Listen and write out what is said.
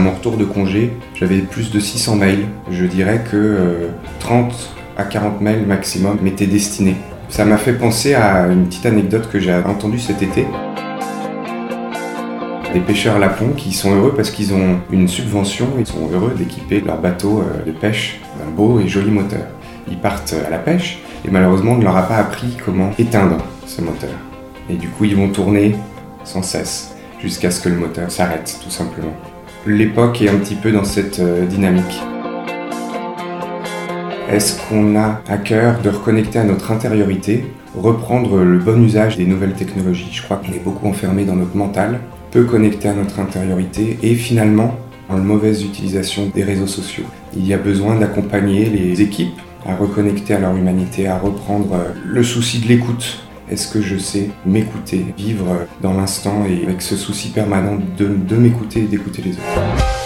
À mon retour de congé, j'avais plus de 600 mails. Je dirais que 30 euh, à 40 mails maximum m'étaient destinés. Ça m'a fait penser à une petite anecdote que j'ai entendue cet été. Des pêcheurs lapons qui sont heureux parce qu'ils ont une subvention, ils sont heureux d'équiper leur bateau euh, de pêche d'un beau et joli moteur. Ils partent à la pêche et malheureusement on ne leur a pas appris comment éteindre ce moteur. Et du coup ils vont tourner sans cesse jusqu'à ce que le moteur s'arrête tout simplement. L'époque est un petit peu dans cette euh, dynamique. Est-ce qu'on a à cœur de reconnecter à notre intériorité, reprendre le bon usage des nouvelles technologies? Je crois qu'on est beaucoup enfermé dans notre mental, peu connecté à notre intériorité et finalement en mauvaise utilisation des réseaux sociaux. Il y a besoin d'accompagner les équipes à reconnecter à leur humanité, à reprendre euh, le souci de l'écoute, est-ce que je sais m'écouter, vivre dans l'instant et avec ce souci permanent de, m'écouter et d'écouter les autres?